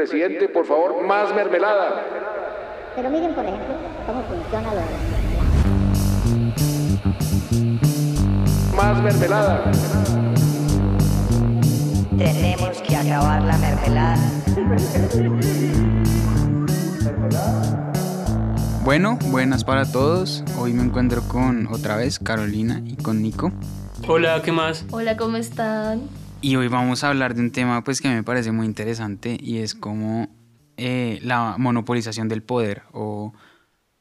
Presidente, por favor, más mermelada. Pero miren, por ejemplo, cómo funciona lo Más mermelada. Tenemos que acabar la mermelada. Bueno, buenas para todos. Hoy me encuentro con otra vez Carolina y con Nico. Hola, ¿qué más? Hola, ¿cómo están? Y hoy vamos a hablar de un tema pues que me parece muy interesante y es como eh, la monopolización del poder o,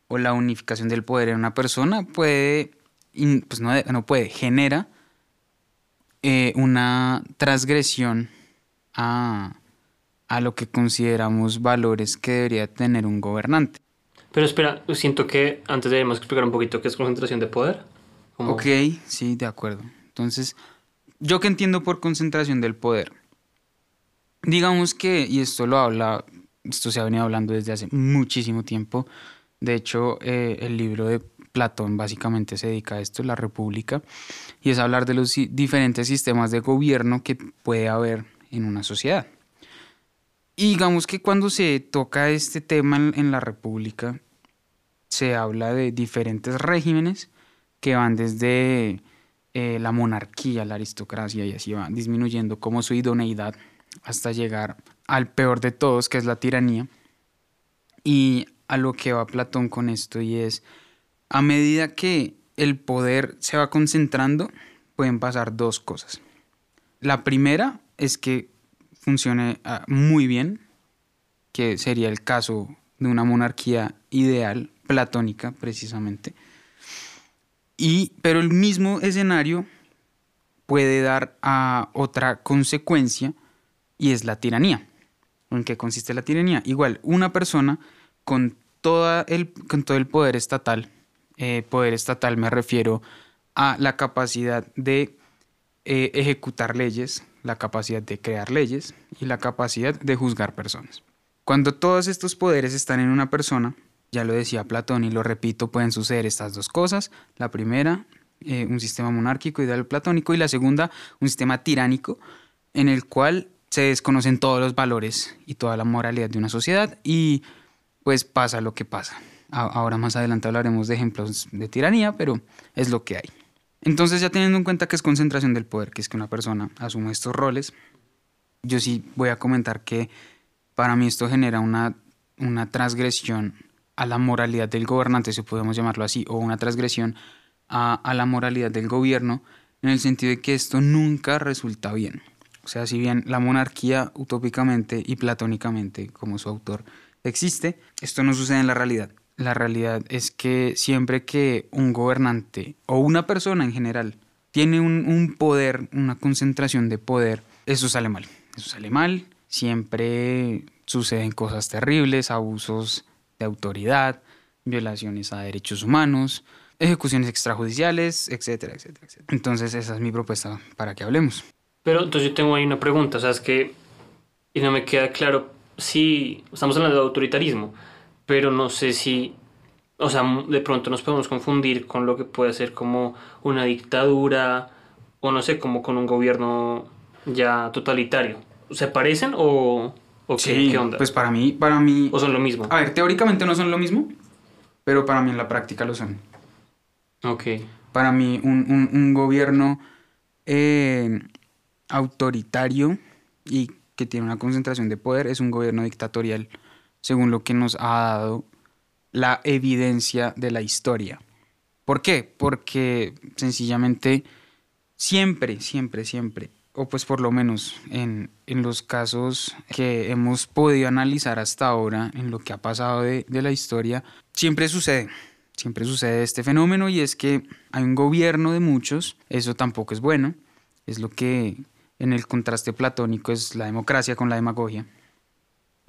o, la unificación del poder en una persona puede, pues no, no puede, genera eh, una transgresión a, a lo que consideramos valores que debería tener un gobernante. Pero espera, siento que antes debemos explicar un poquito qué es concentración de poder. ¿Cómo? Ok, sí, de acuerdo. Entonces, yo que entiendo por concentración del poder. Digamos que, y esto lo habla, esto se ha venido hablando desde hace muchísimo tiempo. De hecho, eh, el libro de Platón básicamente se dedica a esto, la República, y es hablar de los diferentes sistemas de gobierno que puede haber en una sociedad. Y digamos que cuando se toca este tema en, la República, se habla de diferentes regímenes que van desde eh, la monarquía, la aristocracia y así va disminuyendo como su idoneidad hasta llegar al peor de todos, que es la tiranía. Y a lo que va Platón con esto y es, a medida que el poder se va concentrando, pueden pasar dos cosas. La primera es que funcione ah, muy bien, que sería el caso de una monarquía ideal, platónica precisamente. Y, pero el mismo escenario puede dar a otra consecuencia y es la tiranía. ¿En qué consiste la tiranía? Igual, una persona con, toda el, con todo el poder estatal, eh, poder estatal me refiero a la capacidad de eh, ejecutar leyes, la capacidad de crear leyes y la capacidad de juzgar personas. Cuando todos estos poderes están en una persona, ya lo decía Platón y lo repito, pueden suceder estas dos cosas. La primera, eh, un sistema monárquico ideal platónico y la segunda, un sistema tiránico en el cual se desconocen todos los valores y toda la moralidad de una sociedad y pues pasa lo que pasa. Ahora más adelante hablaremos de ejemplos de tiranía, pero es lo que hay. Entonces ya teniendo en cuenta que es concentración del poder, que es que una persona asume estos roles, yo sí voy a comentar que para mí esto genera una, una transgresión a la moralidad del gobernante, si podemos llamarlo así, o una transgresión a, la moralidad del gobierno, en el sentido de que esto nunca resulta bien. O sea, si bien la monarquía utópicamente y platónicamente, como su autor, existe, esto no sucede en la realidad la realidad es que siempre que un gobernante o una persona en general tiene un, poder, una concentración de poder, eso sale mal. Eso sale mal. Siempre suceden cosas terribles, abusos de autoridad, violaciones a derechos humanos, ejecuciones extrajudiciales, etcétera, etcétera, etcétera. Entonces esa es mi propuesta para que hablemos. Pero entonces yo tengo ahí una pregunta, o sea, es que y no me queda claro si estamos hablando de autoritarismo pero no sé si, o sea, de pronto nos podemos confundir con lo que puede ser como una dictadura o no sé, como con un gobierno ya totalitario. ¿Se parecen o, o qué, onda? Pues para mí, para mí... ¿O son lo mismo? A ver, teóricamente no son lo mismo, pero para mí en la práctica lo son. Ok. Para mí un, un, gobierno eh, autoritario y que tiene una concentración de poder es un gobierno dictatorial según lo que nos ha dado la evidencia de la historia. ¿Por qué? Porque sencillamente siempre, siempre, siempre, o pues por lo menos en, los casos que hemos podido analizar hasta ahora, en lo que ha pasado de, de la historia, siempre sucede, siempre sucede este fenómeno y es que hay un gobierno de muchos, eso tampoco es bueno, es lo que en el contraste platónico es la democracia con la demagogia.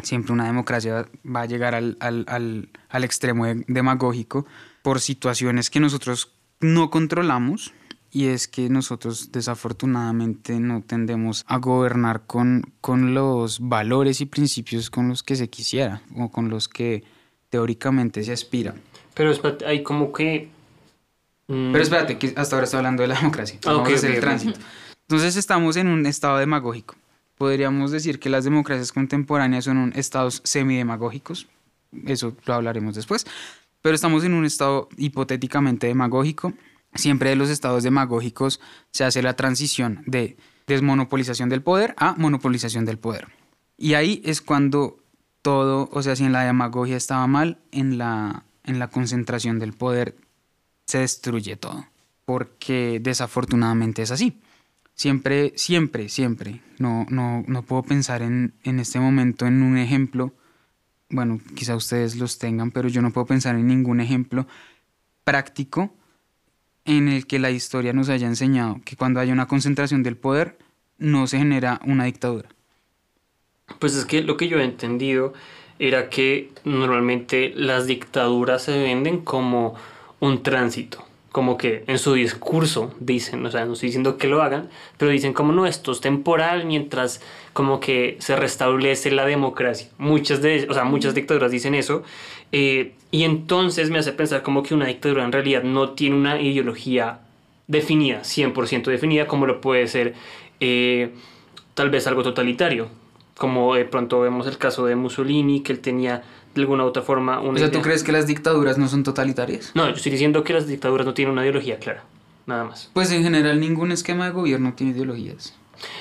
Siempre una democracia va a llegar al, al, extremo demagógico por situaciones que nosotros no controlamos y es que nosotros desafortunadamente no tendemos a gobernar con, con los valores y principios con los que se quisiera o con los que teóricamente se aspira. Pero hay como que... Mm, Pero espérate, que hasta ahora estoy hablando de la democracia. Ah, Vamos a hacer el tránsito. Entonces estamos en un estado demagógico podríamos decir que las democracias contemporáneas son un estados semidemagógicos. Eso lo hablaremos después. Pero estamos en un estado hipotéticamente demagógico. Siempre de los estados demagógicos se hace la transición de desmonopolización del poder a monopolización del poder. Y ahí es cuando todo, o sea, si en la demagogia estaba mal, en la, en la concentración del poder se destruye todo. Porque desafortunadamente es así. Siempre, siempre, siempre. No, no, no puedo pensar en, en este momento en un ejemplo. Bueno, quizá ustedes los tengan, pero yo no puedo pensar en ningún ejemplo práctico en el que la historia nos haya enseñado que cuando hay una concentración del poder no se genera una dictadura. Pues es que lo que yo he entendido era que normalmente las dictaduras se venden como un tránsito, como que en su discurso dicen, o sea, no estoy diciendo que lo hagan, pero dicen como no, esto es temporal mientras como que se restablece la democracia. Muchas de, o sea, muchas dictaduras dicen eso eh, y entonces me hace pensar como que una dictadura en realidad no tiene una ideología definida, 100% definida, como lo puede ser eh, tal vez algo totalitario, como de pronto vemos el caso de Mussolini, que él tenía de alguna u otra forma una O sea, ¿tú idea- crees que las dictaduras no son totalitarias? No, yo estoy diciendo que las dictaduras no tienen una ideología clara, nada más. Pues en general ningún esquema de gobierno tiene ideologías.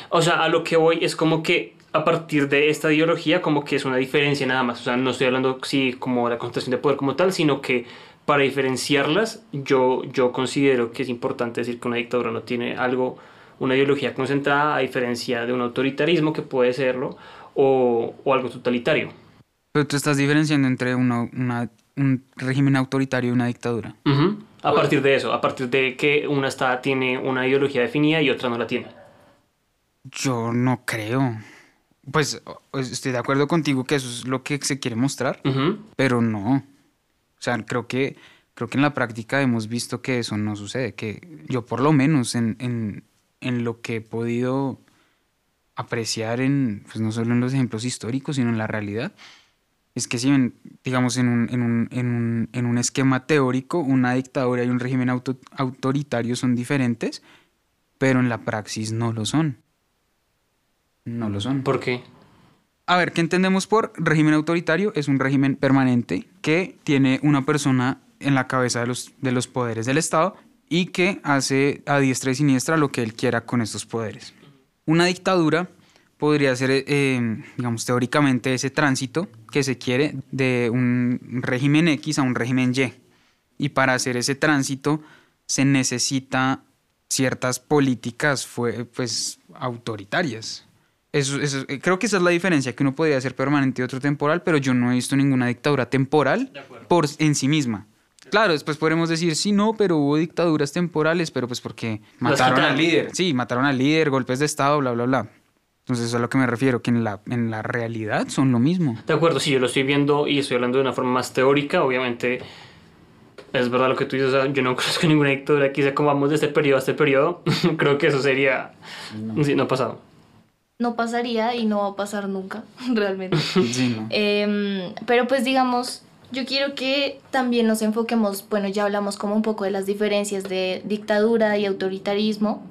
O sea, a lo que voy es como que a partir de esta ideología como que es una diferencia nada más. O sea, no estoy hablando sí como la concentración de poder como tal, sino que para diferenciarlas yo, yo considero que es importante decir que una dictadura no tiene algo, una ideología concentrada a diferencia de un autoritarismo que puede serlo o, o algo totalitario. Pero tú estás diferenciando entre una- una- un régimen autoritario y una dictadura. Ujú. A partir de eso, a partir de que una está, tiene una ideología definida y otra no la tiene. Yo no creo. Pues pues, estoy de acuerdo contigo que eso es lo que se quiere mostrar, Ujú. pero no. O sea, creo que, creo que en la práctica hemos visto que eso no sucede, que yo por lo menos en, en, en lo que he podido apreciar en, pues no solo en los ejemplos históricos, sino en la realidad, es que si ven, digamos, en un, en un, en un, en un esquema teórico, una dictadura y un régimen auto- autoritario son diferentes, pero en la praxis no lo son. No lo son. ¿Por qué? A ver, ¿qué entendemos por régimen autoritario? Es un régimen permanente que tiene una persona en la cabeza de los, de los poderes del Estado y que hace a diestra y siniestra lo que él quiera con estos poderes. Una dictadura podría ser, eh, digamos, teóricamente ese tránsito que se quiere de un régimen X a un régimen Y. Y para hacer ese tránsito se necesita ciertas políticas pues, autoritarias. Eso, eso- creo que esa es la diferencia, que uno podría ser permanente y otro temporal, pero yo no he visto ninguna dictadura temporal por en sí misma. Claro, después podremos decir, sí, no, pero hubo dictaduras temporales, pero pues porque mataron al líder. Sí, mataron al líder, golpes de Estado, bla, bla, bla. Entonces eso es a lo que me refiero, que en la, en la realidad son lo mismo. De acuerdo, sí, yo lo estoy viendo y estoy hablando de una forma más teórica, obviamente es verdad lo que tú dices, o sea, yo no conozco ninguna dictadura que sea como vamos de este periodo a este periodo, creo que eso sería, sí, no ha pasado. No pasaría y no va a pasar nunca, realmente. Sí, ¿no? Em, pero pues digamos, yo quiero que también nos enfoquemos, bueno, ya hablamos como un poco de las diferencias de dictadura y autoritarismo,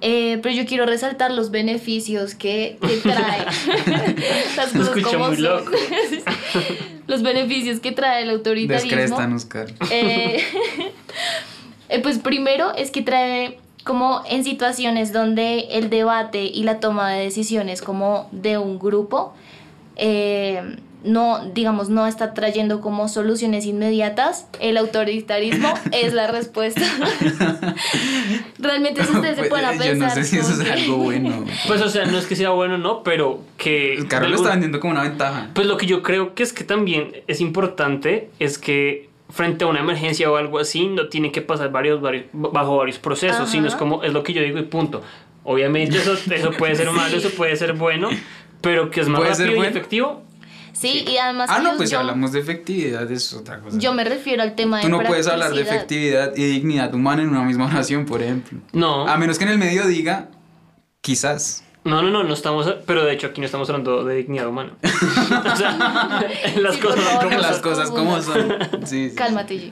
eh, pero yo quiero resaltar los beneficios que, que trae las cosas como muy son. loco. los beneficios que trae el autoritarismo. Descrestan, Oscar. Eh, eh, pues primero es que trae como en situaciones donde el debate y la toma de decisiones como de un grupo eh, no, digamos, no está trayendo como soluciones inmediatas, el autoritarismo es la respuesta. Realmente si ustedes se Pues, a yo pensar... no sé si eso es algo bueno. Pues o sea, no es que sea bueno, no, pero que... El carro de lo está vendiendo como una ventaja. Pues lo que yo creo que es que también es importante es que frente a una emergencia o algo así no tiene que pasar varios, varios bajo varios procesos, Ajá. sino es como es lo que yo digo y punto. Obviamente eso, eso puede ser malo, eso puede ser bueno, pero que es más Puede ser rápido y bueno. efectivo. Sí, y además... Ah, no, yo- pues si yo, hablamos de efectividad es otra cosa. yo me refiero al tema de Tú no puedes hablar de efectividad y dignidad humana en una misma oración, por ejemplo. No. A menos que en el medio diga, quizás. No, no, no, no estamos, pero de hecho aquí no estamos hablando de dignidad humana. o sea, las Sí, cosas favor, como las cosas como son. Sí, sí. Cálmate.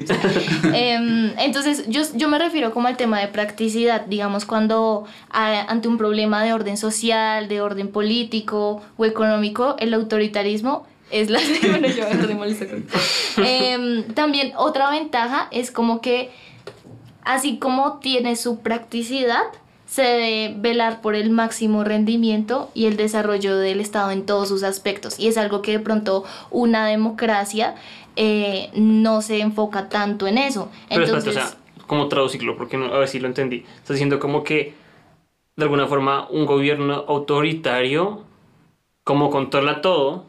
Em, entonces, yo, yo me refiero como al tema de practicidad, digamos, cuando a- ante un problema de orden social, de orden político o económico, el autoritarismo es la... Bueno, yo con- Em, También otra ventaja es como que, así como tiene su practicidad, se debe velar por el máximo rendimiento y el desarrollo del Estado en todos sus aspectos. Y es algo que de pronto una democracia eh, no se enfoca tanto en eso. Pero Entonces, espérate, o sea, ¿cómo traducirlo? Porque no, a ver si lo entendí. Estás diciendo como que, de alguna forma, un gobierno autoritario, como controla todo,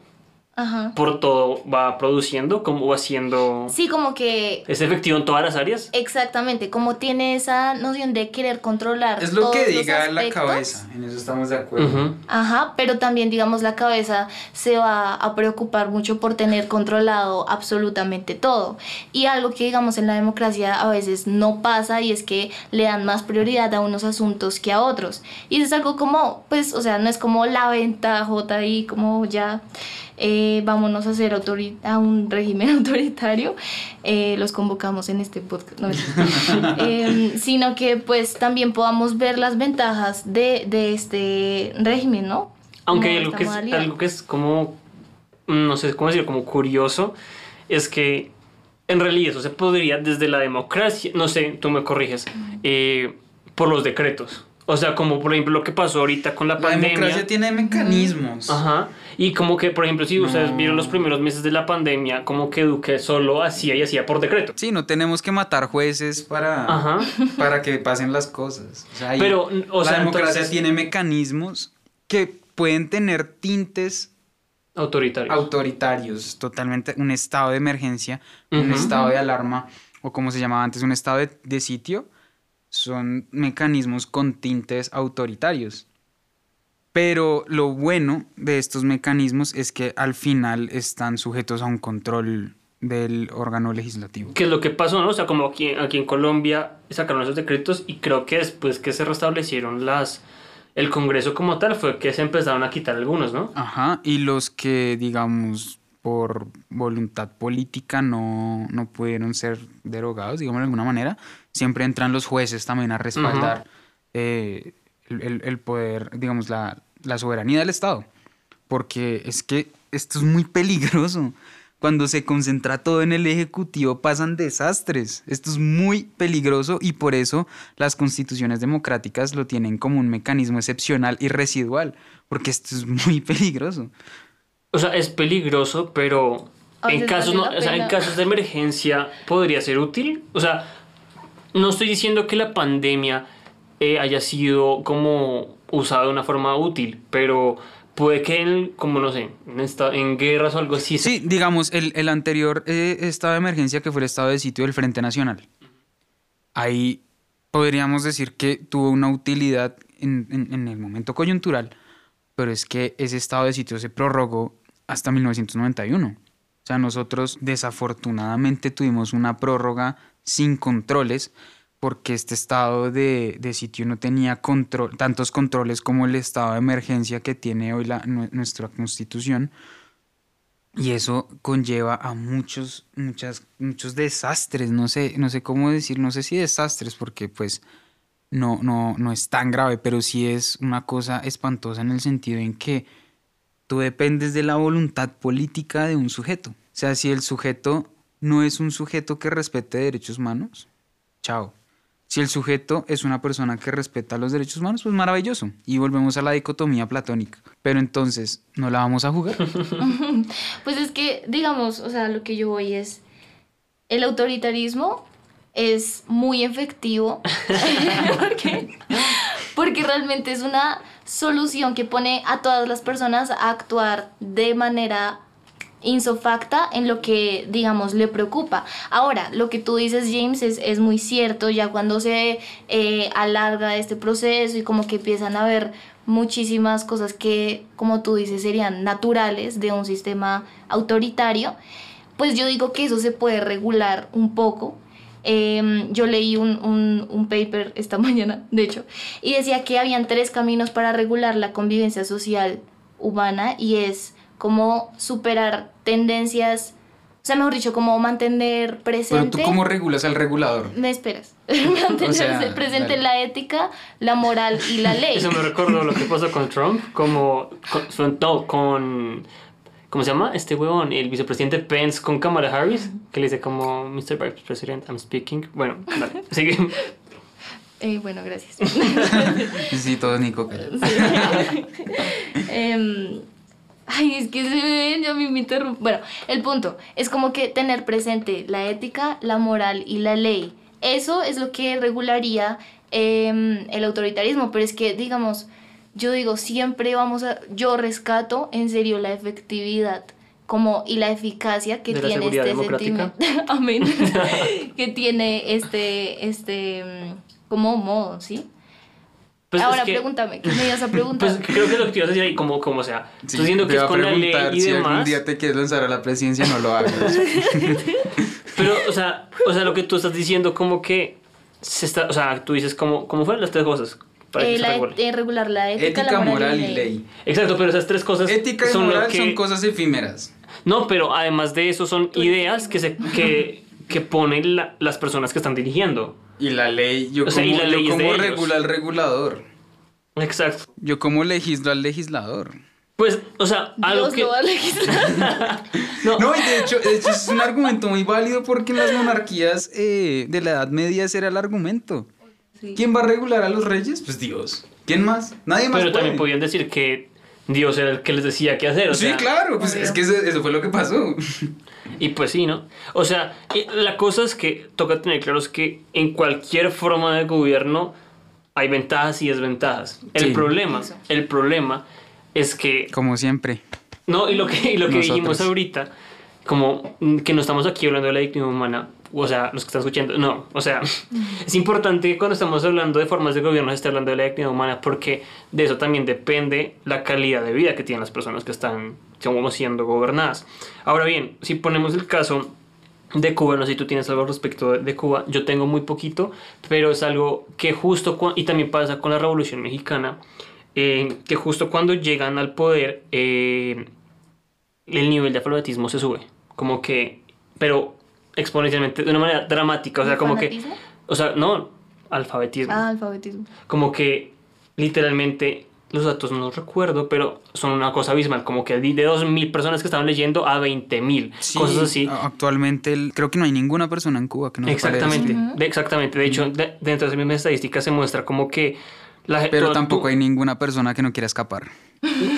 ajá. por todo va produciendo, como va haciendo... Sí, como que ¿Es efectivo en todas las áreas? exactamente, como tiene esa noción de querer controlar. Es lo que todos los diga la cabeza, en eso estamos de acuerdo. Ujú. Ajá, pero también digamos la cabeza se va a preocupar mucho por tener controlado absolutamente todo. Y algo que digamos en la democracia a veces no pasa y es que le dan más prioridad a unos asuntos que a otros. Y eso es algo como, pues, o sea, no es como la ventajota ahí, como ya eh, vámonos a hacer a un régimen autoritario, eh, los convocamos en este podcast, no, Em, sino que pues también podamos ver las ventajas de, de este régimen, ¿no? Aunque hay algo que, es, algo que es como, mm, no sé cómo decirlo, como curioso, es que en realidad eso se podría desde la democracia, no sé, tú me corriges, eh, por los decretos. O sea, como por ejemplo lo que pasó ahorita con la, La pandemia. democracia tiene mecanismos. Ajá. Y como que, por ejemplo, si ustedes No. vieron los primeros meses de la pandemia, como que Duque solo hacía y hacía por decreto. Sí, no tenemos que matar jueces para, Ajá. para que pasen las cosas. O sea, Pero, o la sea, democracia entonces- tiene mecanismos que pueden tener tintes Autoritario. autoritarios, totalmente un estado de emergencia, un estado de alarma, o como se llamaba antes, un estado de, de sitio, son mecanismos con tintes autoritarios. Pero lo bueno de estos mecanismos es que al final están sujetos a un control del órgano legislativo. que es lo que pasó, ¿no? O sea, como aquí, aquí en Colombia sacaron esos decretos y creo que después que se restablecieron las el Congreso como tal fue que se empezaron a quitar algunos, ¿no? Ajá, y los que, digamos, por voluntad política no, no pudieron ser derogados, digamos de alguna manera, siempre entran los jueces también a respaldar eh, el, el- el poder, digamos, la, la soberanía del Estado. Porque es que esto es muy peligroso. Cuando se concentra todo en el Ejecutivo pasan desastres. Esto es muy peligroso y por eso las constituciones democráticas lo tienen como un mecanismo excepcional y residual. Porque esto es muy peligroso. O sea, es peligroso, pero en casos, no, o sea, en casos de emergencia podría ser útil. O sea, no estoy diciendo que la pandemia eh, haya sido como usada de una forma útil, pero puede que en, como no sé, en, esta- en guerras o algo así. Sí, digamos, el, el anterior eh, estado de emergencia que fue el estado de sitio del Frente Nacional. Ahí podríamos decir que tuvo una utilidad en, en- en el momento coyuntural, pero es que ese estado de sitio se prorrogó hasta 1991. O sea, nosotros desafortunadamente tuvimos una prórroga sin controles porque este estado de, de sitio no tenía control, tantos controles como el estado de emergencia que tiene hoy la, nue- nuestra constitución. Y eso conlleva a muchos, muchas, muchos desastres. No sé, no sé cómo decir, no sé si desastres, porque pues no, no, no es tan grave, pero sí es una cosa espantosa en el sentido en que tú dependes de la voluntad política de un sujeto. O sea, si el sujeto no es un sujeto que respete derechos humanos, chao. Si el sujeto es una persona que respeta los derechos humanos, pues maravilloso. Y volvemos a la dicotomía platónica. Pero entonces, ¿no la vamos a jugar? Pues es que, digamos, o sea, lo que yo voy es, el autoritarismo es muy efectivo porque, porque realmente es una solución que pone a todas las personas a actuar de manera insofacta en lo que, digamos, le preocupa. Ahora, lo que tú dices, James, es, es muy cierto, ya cuando se eh, alarga este proceso y como que empiezan a ver muchísimas cosas que, como tú dices, serían naturales de un sistema autoritario, pues yo digo que eso se puede regular un poco. Em, yo leí un, un, un paper esta mañana, de hecho, y decía que habían tres caminos para regular la convivencia social humana y es como superar tendencias, o sea, mejor dicho, como mantener Pero presente... tú cómo regulas al regulador. Me esperas. mantener O sea, presente dale. la ética, la moral y la ley. Eso me recordó lo que pasó con Trump, como con, no, con ¿cómo se llama? Este huevón, el vicepresidente Pence con Kamala Harris, que le dice como Mr. Vice President, I'm speaking. Bueno, dale, sigue. Eh, bueno, gracias. Sí, todo Nico. Em, ay, es que se ven, ya a mí me interrumpo. Bueno, el punto es como que tener presente la ética, la moral y la ley. Eso es lo que regularía em, el autoritarismo, pero es que, digamos, yo digo, siempre vamos a, yo rescato en serio la efectividad como y la eficacia que De tiene este sentimiento, amén, que tiene este, este, mm, como modo, ¿sí? Pues es Ahora que- pregúntame, ¿qué me ibas a preguntar? Pues creo que lo que te ibas a decir ahí, como, como sea, Sí, estoy diciendo que es con la ley preguntar y si algún día te quieres lanzar a la presidencia, no lo hagas. Pero, o sea, o sea, lo que tú estás diciendo, como que se está, o sea, tú dices, como, ¿cómo fueron las tres cosas? Para que Eh, se regule? eh, regular la ética, Ética, la moral, moral y ley. Exacto, pero esas tres cosas Ética y son lo moral que... son cosas efímeras. No, pero además de eso son ideas que, se, que, que ponen la- las personas que están dirigiendo. Y la ley, yo O sea, y como, la ley yo es de como ellos. regula al regulador. Exacto. Yo como legislo al legislador. Pues, o sea, algo Dios que... lo va a legislar. No, No, y de hecho, de hecho es un argumento muy válido porque en las monarquías eh, de la Edad Media ese era el argumento. Sí. ¿Quién va a regular a los reyes? Pues Dios. ¿Quién más? Nadie más. pero también podían decir que Dios era el que les decía qué hacer. O Sí, sea, claro, pues Obvio. es que eso, eso fue lo que pasó. Y pues sí, ¿no? O sea, la cosa es que toca tener claro es que en cualquier forma de gobierno hay ventajas y desventajas. El Sí. problema, Eso. el problema es que Como siempre. no, y lo que, y lo que Nosotros. dijimos ahorita, como que no estamos aquí hablando de la dignidad humana, o sea, los que están escuchando, no, o sea, es importante que cuando estamos hablando de formas de gobierno se esté hablando de la dignidad humana porque de eso también depende la calidad de vida que tienen las personas que están como siendo gobernadas. Ahora bien, si ponemos el caso de Cuba, no sé si tú tienes algo al respecto de, Cuba, yo tengo muy poquito, pero es algo que justo, y también pasa con la Revolución Mexicana, eh, que justo cuando llegan al poder, eh, el nivel de alfabetismo se sube, como que, pero exponencialmente, de una manera dramática, o sea, como que, o sea, no, alfabetismo, Ah, alfabetismo. como que literalmente los datos no los recuerdo, pero son una cosa abismal, como que de 2.000 personas que estaban leyendo a 20.000, Sí, cosas así. Actualmente el- creo que no hay ninguna persona en Cuba que no sepa leer. Exactamente, de- exactamente. De hecho, de- dentro de esas mismas estadísticas se muestra como que la gente... Pero tampoco hay ninguna persona que no quiera escapar.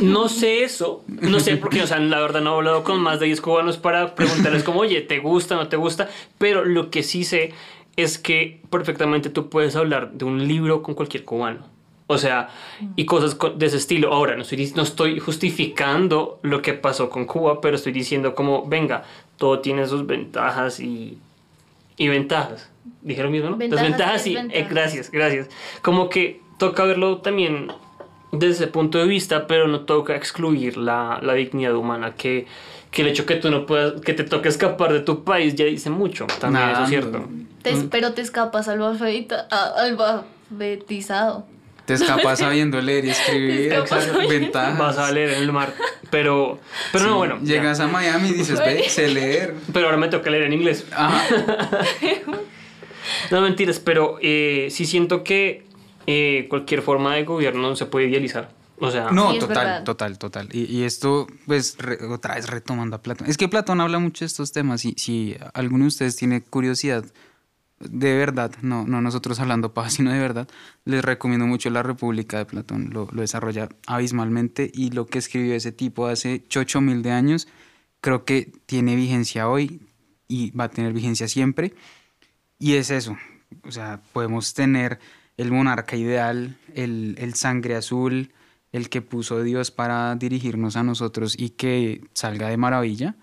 No sé eso, no sé porque, o sea, la verdad no he hablado con más de 10 cubanos para preguntarles como, oye, ¿te gusta, no te gusta? Pero lo que sí sé es que perfectamente tú puedes hablar de un libro con cualquier cubano. O sea, y cosas co- de ese estilo. Ahora, no estoy, no estoy justificando lo que pasó con Cuba, pero estoy diciendo como, venga, todo tiene sus ventajas y, y ventajas. Dije lo mismo, ¿no? Ventajas Desventajas y y... eh, gracias, gracias. Como que toca verlo también desde ese punto de vista, pero no toca excluir la, la dignidad humana, que, que el hecho que tú no puedas, que te toque escapar de tu país ya dice mucho, también eso es cierto. Te- Pero te escapas alfabetizado. Te escapas sabiendo leer y escribir. Ventajas. Vas a leer en el mar, pero, pero no, bueno. ya. Llegas a Miami y dices, ve, sé leer. Pero ahora me toca leer en inglés. Ajá. No mentiras, pero eh, sí siento que eh, cualquier forma de gobierno se puede idealizar. O sea, No, Sí, total, verdad. total, total. Y, y esto, pues, re- otra vez retomando a Platón. Es que Platón habla mucho de estos temas y si alguno de ustedes tiene curiosidad, de verdad, no, no nosotros hablando paja, sino de verdad, les recomiendo mucho La República de Platón. Lo, lo desarrolla abismalmente y lo que escribió ese tipo hace 8 mil de años, creo que tiene vigencia hoy y va a tener vigencia siempre. Y es eso, o sea, podemos tener el monarca ideal, el, el sangre azul, el que puso Dios para dirigirnos a nosotros y que salga de maravilla,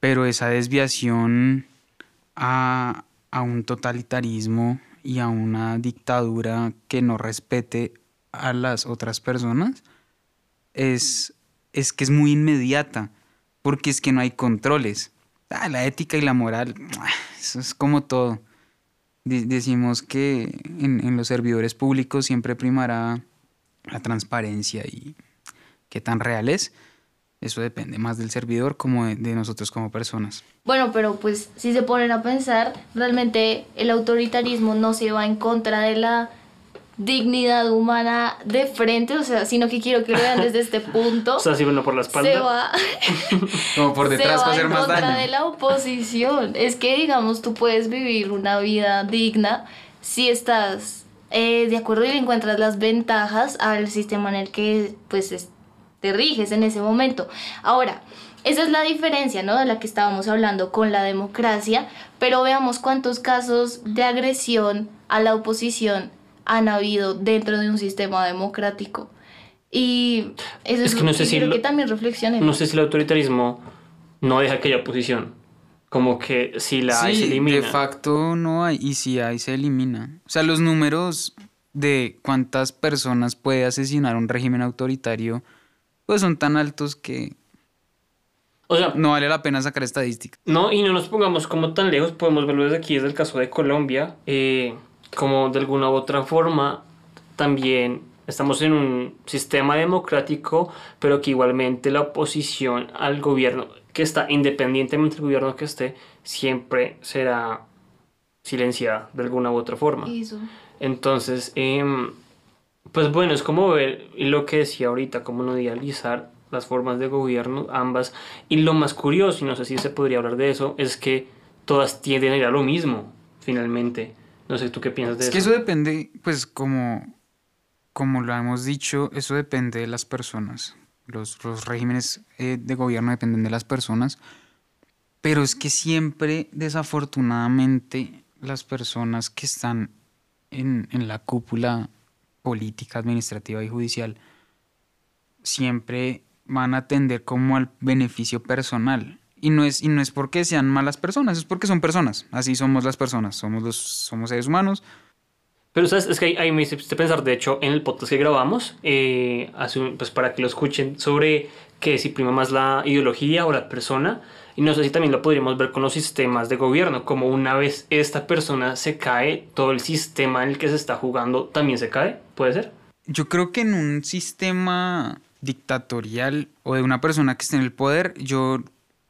pero esa desviación a, a un totalitarismo y a una dictadura que no respete a las otras personas es, es que es muy inmediata, porque es que no hay controles. Ah, la ética y la moral, eso es como todo. Decimos que en, los servidores públicos siempre primará la transparencia y qué tan real es. Eso depende más del servidor como de nosotros como personas. Bueno, pero pues si se ponen a pensar, realmente el autoritarismo no se va en contra de la dignidad humana de frente, o sea, sino que quiero que lo vean desde este punto. O sea, si uno por la espalda. se va, Como por se detrás va para hacer en más contra daño. de la oposición. Es que, digamos, tú puedes vivir una vida digna si estás eh, de acuerdo y le encuentras las ventajas al sistema en el que pues es- te riges en ese momento. Ahora, esa es la diferencia, ¿no? De la que estábamos hablando con la democracia, pero veamos cuántos casos de agresión a la oposición han habido dentro de un sistema democrático. Y eso Es es, que no sé si lo- que también reflexionemos. No sé si el autoritarismo no deja que haya oposición. Como que si la hay, se Sí, elimina. de facto no hay, y si hay, se elimina. O sea, los números de cuántas personas puede asesinar un régimen autoritario, pues son tan altos que O sea, no vale la pena sacar estadísticas. No, y no nos pongamos como tan lejos, podemos verlo desde aquí, desde el caso de Colombia, eh, como de alguna u otra forma también estamos en un sistema democrático, pero que igualmente la oposición al gobierno, que está independientemente del gobierno que esté, siempre será silenciada de alguna u otra forma. Eso. Entonces, em, pues bueno, es como ver lo que decía ahorita, como no idealizar las formas de gobierno, ambas. Y lo más curioso, y no sé si se podría hablar de eso, es que todas tienden a ir a lo mismo, finalmente. No sé, ¿tú qué piensas de Es eso? que eso depende, pues como, como lo hemos dicho, eso depende de las personas. Los, los regímenes eh, de gobierno dependen de las personas, pero es que siempre, desafortunadamente, las personas que están en, en la cúpula política, administrativa y judicial, siempre van a tender como al beneficio personal. Y no es, y no es porque sean malas personas, es porque son personas. Así somos las personas, somos los somos seres humanos. Pero sabes, es que ahí, ahí me hiciste pensar, de hecho, en el podcast que grabamos, eh, hace un- pues para que lo escuchen, sobre que si prima más la ideología o la persona. Y no sé si también lo podríamos ver con los sistemas de gobierno, como una vez esta persona se cae, todo el sistema en el que se está jugando también se cae, ¿puede ser? Yo creo que en un sistema dictatorial o de una persona que esté en el poder, yo,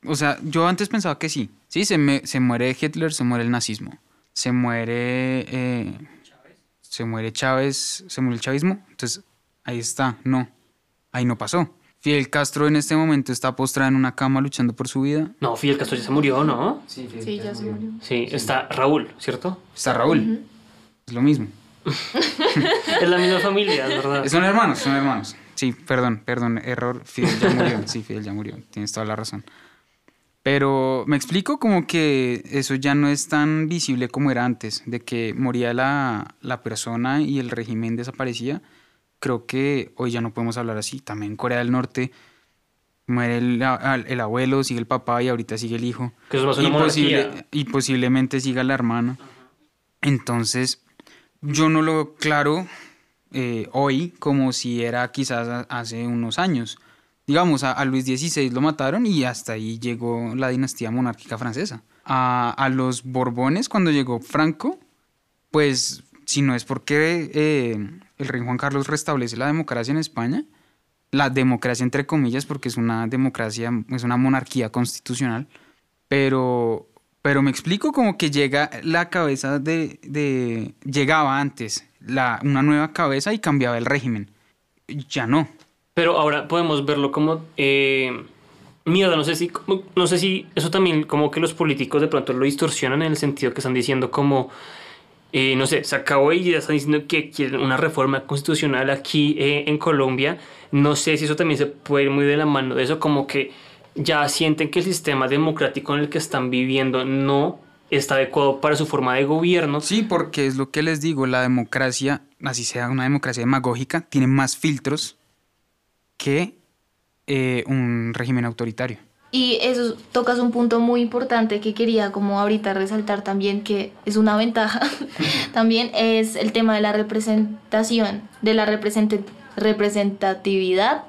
o sea, yo antes pensaba que sí. Sí, se, me- se muere Hitler, se muere el nazismo. Se muere... eh, se muere Chávez, se muere el chavismo. Entonces, ahí está. No, ahí no pasó. Fidel Castro en este momento está postrado en una cama luchando por su vida. No, Fidel Castro ya se murió, ¿no? Sí, ya se murió. Sí, está Raúl, ¿cierto? Está Raúl. Es lo mismo. Es la misma familia, es verdad. Son hermanos, son hermanos. Sí, perdón, perdón, error. Fidel ya murió. Sí, Fidel ya murió. Tienes toda la razón. Pero me explico como que eso ya no es tan visible como era antes, de que moría la, la persona y el régimen desaparecía. Creo que hoy ya no podemos hablar así. También en Corea del Norte muere el, a- el abuelo, sigue el papá y ahorita sigue el hijo. Que eso es más una y, posible- monarquía. y posiblemente siga la hermana. Entonces, yo no lo claro eh, hoy como si era quizás a- hace unos años. Digamos, a, Luis XVI lo mataron y hasta ahí llegó la dinastía monárquica francesa. A, a los Borbones, cuando llegó Franco, pues si no es porque eh, el rey Juan Carlos restablece la democracia en España, la democracia entre comillas, porque es una democracia, es una monarquía constitucional, pero, pero me explico como que llega la cabeza de, de llegaba antes la, una nueva cabeza y cambiaba el régimen. Ya no. Pero ahora podemos verlo como eh, mierda, no sé si no sé si eso también como que los políticos de pronto lo distorsionan en el sentido que están diciendo como eh, no sé, se acabó y ya están diciendo que quieren una reforma constitucional aquí eh, en Colombia. No sé si eso también se puede ir muy de la mano de eso, como que ya sienten que el sistema democrático en el que están viviendo no está adecuado para su forma de gobierno. Sí, porque es lo que les digo, la democracia, así sea una democracia demagógica, tiene más filtros que eh, un régimen autoritario. Y eso tocas un punto muy importante que quería como ahorita resaltar también, que es una ventaja, también es el tema de la representación, de la represent- representatividad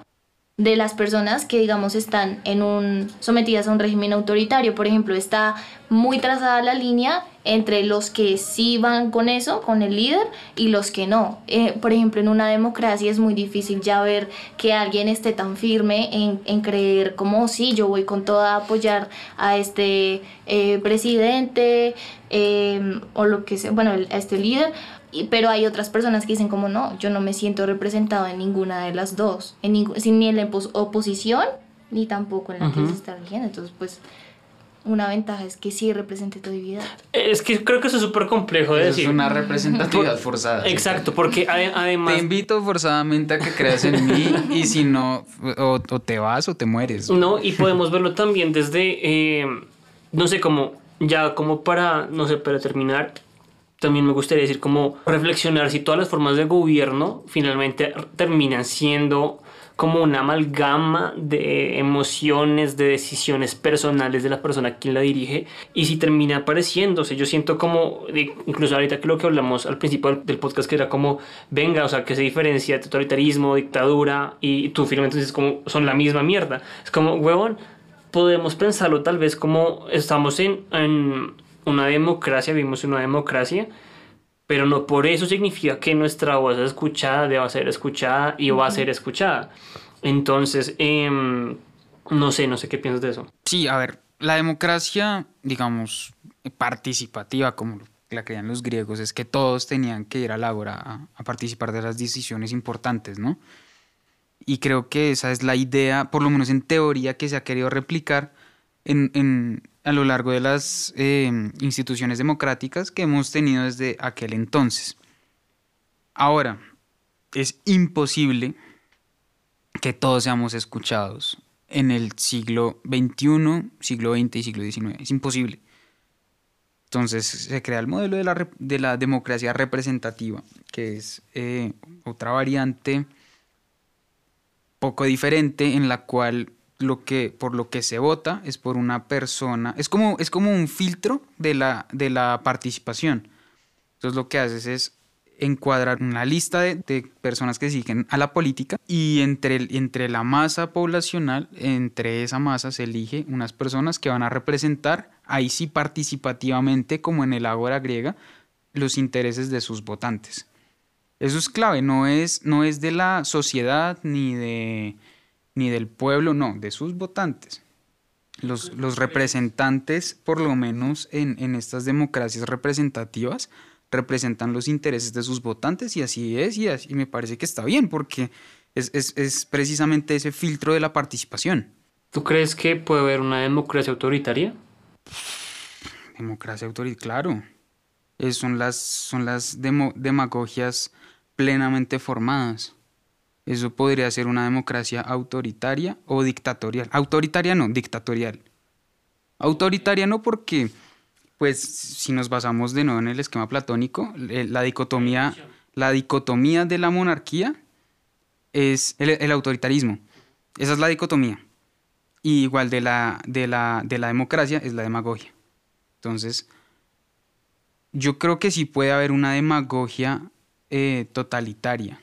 de las personas que digamos están en un sometidas a un régimen autoritario por ejemplo está muy trazada la línea entre los que sí van con eso, con el líder, y los que no. Eh, por ejemplo, en una democracia es muy difícil ya ver que alguien esté tan firme en, en creer como, sí, yo voy con toda a apoyar a este eh, presidente eh, o lo que sea, bueno, a este líder, pero hay otras personas que dicen como no, yo no me siento representado en ninguna de las dos, en ni en la opos- oposición ni tampoco en la que se está eligiendo. Entonces, pues, una ventaja es que sí hay representatividad. Es que creo que eso es súper complejo de Eso es decir. una representatividad forzada. Exacto, porque ade- además... Te invito forzadamente a que creas en mí y si no, o, o te vas o te mueres. No, y podemos verlo también desde, eh, no sé, como ya como para, no sé, para terminar, también me gustaría decir como reflexionar si todas las formas de gobierno finalmente terminan siendo como una amalgama de emociones, de decisiones personales de la persona quien la dirige y si termina apareciéndose. Yo siento como, incluso ahorita que lo que hablamos al principio del, podcast, que era como, venga, o sea, que se diferencia totalitarismo, dictadura y tú finalmente dices como son la misma mierda. Es como, huevón, podemos pensarlo tal vez como estamos en, en una democracia, vivimos en una democracia, pero no por eso significa que nuestra voz es escuchada, deba ser escuchada y va a ser escuchada. Entonces, em, no sé, no sé qué piensas de eso. Sí, a ver, la democracia, digamos, participativa, como la creían los griegos, es que todos tenían que ir a la hora a, a participar de las decisiones importantes, ¿no? Y creo que esa es la idea, por lo menos en teoría, que se ha querido replicar en, en- a lo largo de las eh, instituciones democráticas que hemos tenido desde aquel entonces. Ahora, es imposible que todos seamos escuchados en el siglo XXI, siglo XX y siglo XIX. Es imposible. Entonces se crea el modelo de la, rep- de la democracia representativa, que es eh, otra variante poco diferente en la cual lo que, por lo que se vota es por una persona, es como, es como un filtro de la, de la participación. Entonces lo que haces es encuadrar una lista de, personas que siguen a la política y entre, entre la masa poblacional, entre esa masa se elige unas personas que van a representar, ahí sí participativamente, como en el ágora griega, los intereses de sus votantes. Eso es clave, no es, no es de la sociedad ni, de, ni del pueblo, no, de sus votantes. Los, los representantes, por lo menos en, en estas democracias representativas, representan los intereses de sus votantes y así es, y, así, y me parece que está bien, porque es, es- es precisamente ese filtro de la participación. ¿Tú crees que puede haber una democracia autoritaria? Democracia autoritaria, claro. Es- son las, son las demo- demagogias plenamente formadas. Eso podría ser una democracia autoritaria o dictatorial. Autoritaria no, dictatorial. Autoritaria no porque, pues, si nos basamos de nuevo en el esquema platónico, la dicotomía, la dicotomía de la monarquía es el, el autoritarismo. Esa es la dicotomía. Y igual de la, de la, de la democracia es la demagogia. Entonces, yo creo que sí puede haber una demagogia eh, totalitaria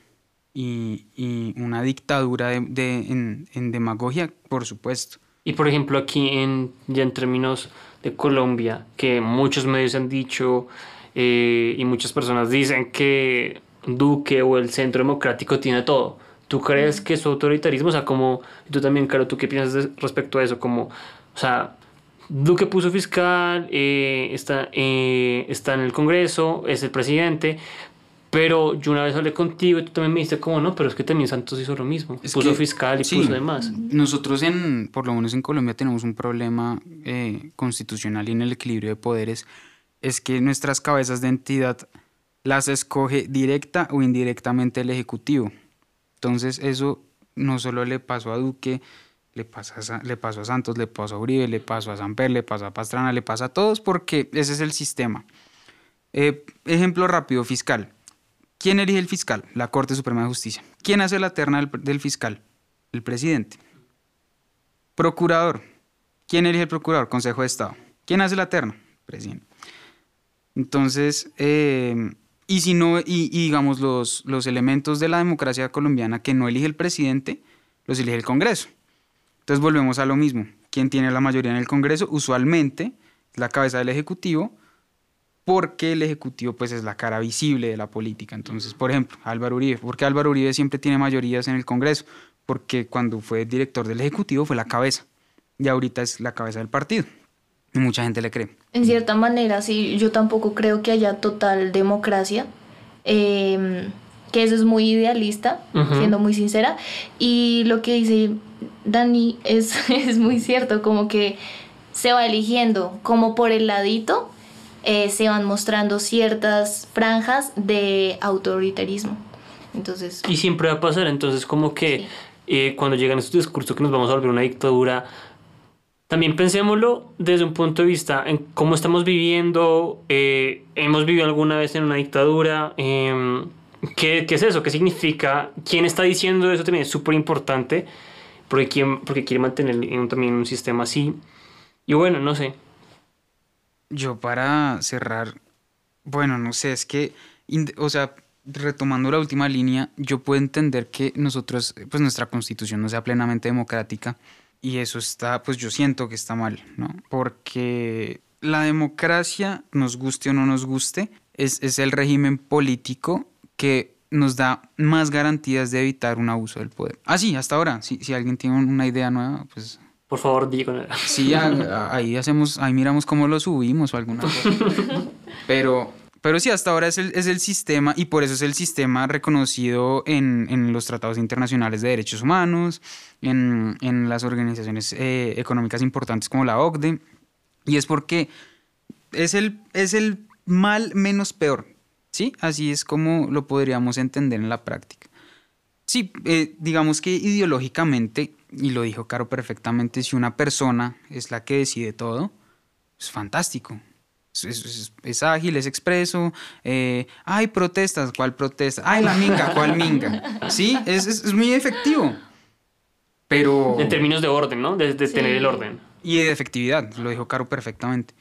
y, y una dictadura de, de- en, en demagogia, por supuesto. Y por ejemplo aquí en, ya en términos de Colombia, que muchos medios han dicho eh, y muchas personas dicen que Duque o el Centro Democrático tiene todo. ¿Tú crees que es autoritarismo? O sea, como tú también, Caro, ¿tú qué piensas de- respecto a eso? Como, o sea, Duque puso fiscal, eh, está, eh, está en el Congreso, es el presidente, pero yo una vez hablé contigo y tú también me dijiste como, no, pero es que también Santos hizo lo mismo. Es puso que- fiscal y sí, puso demás. Nosotros en, por lo menos en Colombia tenemos un problema eh, constitucional y en el equilibrio de poderes, es que nuestras cabezas de entidad las escoge directa o indirectamente el Ejecutivo. Entonces eso no solo le pasó a Duque, le, pasa a le pasó a Santos, le pasó a Uribe, le pasó a Samper, le pasó a Pastrana, le pasa a todos porque ese es el sistema. Eh, ejemplo rápido, fiscal. ¿Quién elige el fiscal? La Corte Suprema de Justicia. ¿Quién hace la terna del, fiscal? El presidente. Procurador. ¿Quién elige el procurador? Consejo de Estado. ¿Quién hace la terna? Presidente. Entonces, eh, y si no, y, y digamos los, los elementos de la democracia colombiana que no elige el presidente, los elige el Congreso. Entonces volvemos a lo mismo. ¿Quién tiene la mayoría en el Congreso? Usualmente la cabeza del Ejecutivo porque el Ejecutivo pues es la cara visible de la política. Entonces, por ejemplo, Álvaro Uribe, porque Álvaro Uribe siempre tiene mayorías en el Congreso, porque cuando fue director del Ejecutivo fue la cabeza y ahorita es la cabeza del partido. Y mucha gente le cree. En cierta manera, sí, yo tampoco creo que haya total democracia. eh, que eso es muy idealista, Ujú. siendo muy sincera. Y lo que dice Dani es, es muy cierto, como que se va eligiendo, como por el ladito, eh, se van mostrando ciertas franjas de autoritarismo. Entonces, Y siempre va a pasar, entonces como que Sí. eh, cuando llegan estos discursos que nos vamos a volver una dictadura, también pensémoslo desde un punto de vista en cómo estamos viviendo, eh, hemos vivido alguna vez en una dictadura, em, ¿qué, qué es eso? ¿Qué significa? ¿Quién está diciendo eso? También es súper importante, porque, quién- porque quiere mantener en- también un sistema así. Y bueno, no sé. Yo para cerrar, bueno, no sé, es que, o sea, retomando la última línea, yo puedo entender que nosotros, pues nuestra constitución no sea plenamente democrática y eso está, pues yo siento que está mal, ¿no? Porque la democracia, nos guste o no nos guste, es, es el régimen político que nos da más garantías de evitar un abuso del poder. Ah, sí, hasta ahora, si, si alguien tiene una idea nueva, pues Por favor, di con el- Sí, ahí hacemos, ahí miramos cómo lo subimos o alguna cosa. Pero, pero sí, hasta ahora es el, es el sistema y por eso es el sistema reconocido en, en los tratados internacionales de derechos humanos, en, en las organizaciones eh, económicas importantes como la OCDE. Y es porque es el, es el mal menos peor, ¿sí? Así es como lo podríamos entender en la práctica. Sí, eh, digamos que ideológicamente, y lo dijo Caro perfectamente, si una persona es la que decide todo, es fantástico. Es, es- es- es ágil, es expreso. eh, Ay, protestas, ¿cuál protesta? Ay, la minga, ¿cuál minga? Sí, es, es- es muy efectivo. Pero... En términos de orden, ¿no? De, de Sí. tener el orden. Y de efectividad, lo dijo Caro perfectamente.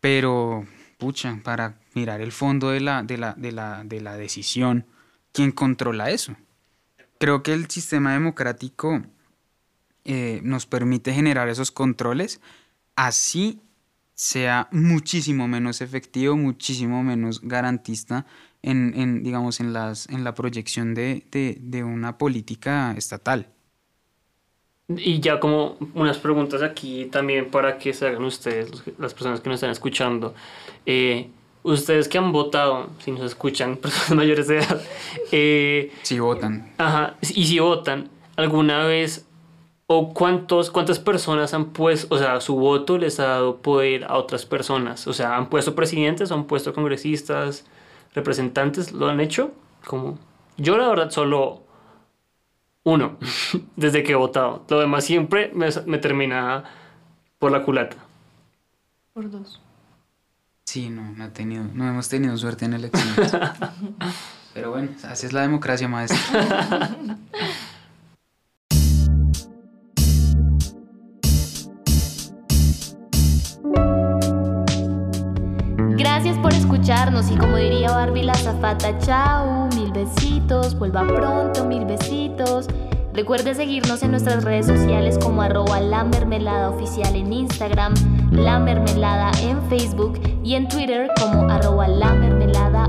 Pero, pucha, para mirar el fondo de la, de la, de la, de la decisión, ¿quién controla eso? Creo que el sistema democrático eh, nos permite generar esos controles, así sea muchísimo menos efectivo, muchísimo menos garantista en, en, digamos, en, las, en la proyección de, de- de una política estatal. Y ya como unas preguntas aquí también para que se hagan ustedes, las personas que nos están escuchando. Eh, ustedes que han votado, si nos escuchan, personas mayores de edad, eh, Si votan. ajá, y si votan, ¿alguna vez o cuántos, cuántas personas han puesto, o sea, su voto les ha dado poder a otras personas? O sea, ¿han puesto presidentes, han puesto congresistas, representantes? ¿Lo han hecho? Como, yo la verdad solo uno, desde que he votado. Lo demás siempre me, me termina por la culata. por dos. Sí, no, no, ha tenido, no hemos tenido suerte en elecciones. Pero bueno, así es la democracia, maestra. y como diría Barbie la zafata, chao, mil besitos, vuelva pronto, mil besitos. Recuerde seguirnos en nuestras redes sociales como arroba la mermelada oficial en Instagram, la mermelada en Facebook y en Twitter como arroba la mermelada.